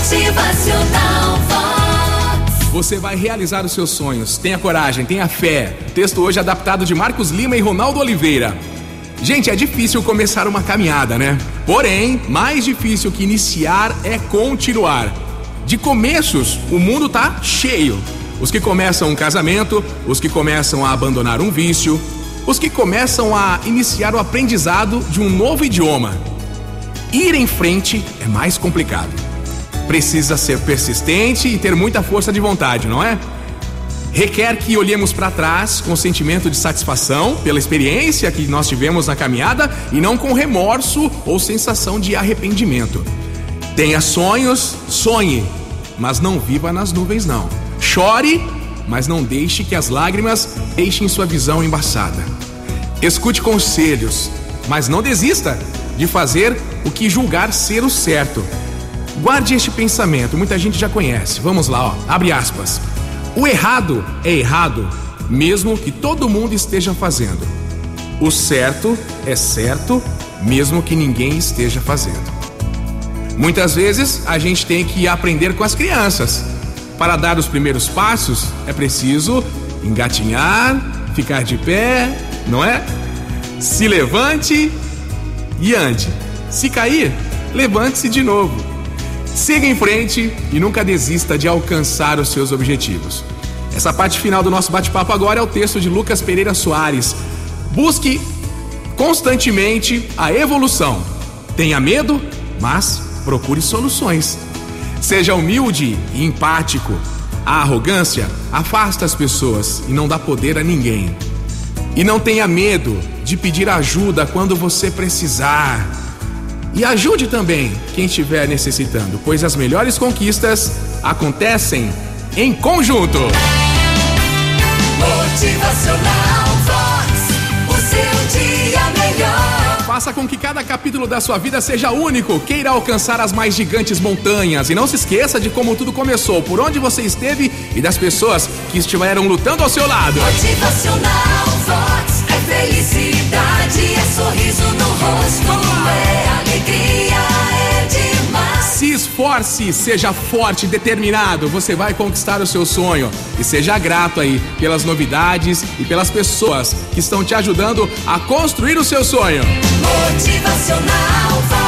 Motivacional Vox. Você vai realizar os seus sonhos. Tenha coragem, tenha fé. Texto hoje adaptado de Marcos Lima e Ronaldo Oliveira. Gente, é difícil começar uma caminhada, né? Porém, mais difícil que iniciar é continuar. De começos, o mundo tá cheio. Os que começam um casamento, os que começam a abandonar um vício, os que começam a iniciar o aprendizado de um novo idioma. Ir em frente é mais complicado. Precisa ser persistente e ter muita força de vontade, não é? Requer que olhemos para trás com sentimento de satisfação pela experiência que nós tivemos na caminhada e não com remorso ou sensação de arrependimento. Tenha sonhos, sonhe, mas não viva nas nuvens, não. Chore, mas não deixe que as lágrimas deixem sua visão embaçada. Escute conselhos, mas não desista de fazer o que julgar ser o certo. Guarde este pensamento, muita gente já conhece. Vamos lá, ó. Abre aspas. O errado é errado, mesmo que todo mundo esteja fazendo. O certo é certo, mesmo que ninguém esteja fazendo. Muitas vezes a gente tem que aprender com as crianças. Para dar os primeiros passos, é preciso engatinhar, ficar de pé, não é? Se levante e ande. Se cair, levante-se de novo. Siga em frente e nunca desista de alcançar os seus objetivos. Essa parte final do nosso bate-papo agora é o texto de Lucas Pereira Soares. Busque constantemente a evolução. Tenha medo, mas procure soluções. Seja humilde e empático. A arrogância afasta as pessoas e não dá poder a ninguém. E não tenha medo de pedir ajuda quando você precisar. E ajude também quem estiver necessitando, pois as melhores conquistas acontecem em conjunto. Motivacional Vox. O seu dia melhor. Faça com que cada capítulo da sua vida seja único. Queira alcançar as mais gigantes montanhas. E não se esqueça de como tudo começou, por onde você esteve e das pessoas que estiveram lutando ao seu lado. Motivacional Vox. Esforce, seja forte, determinado. Você vai conquistar o seu sonho. E seja grato aí pelas novidades e pelas pessoas que estão te ajudando a construir o seu sonho. Motivacional.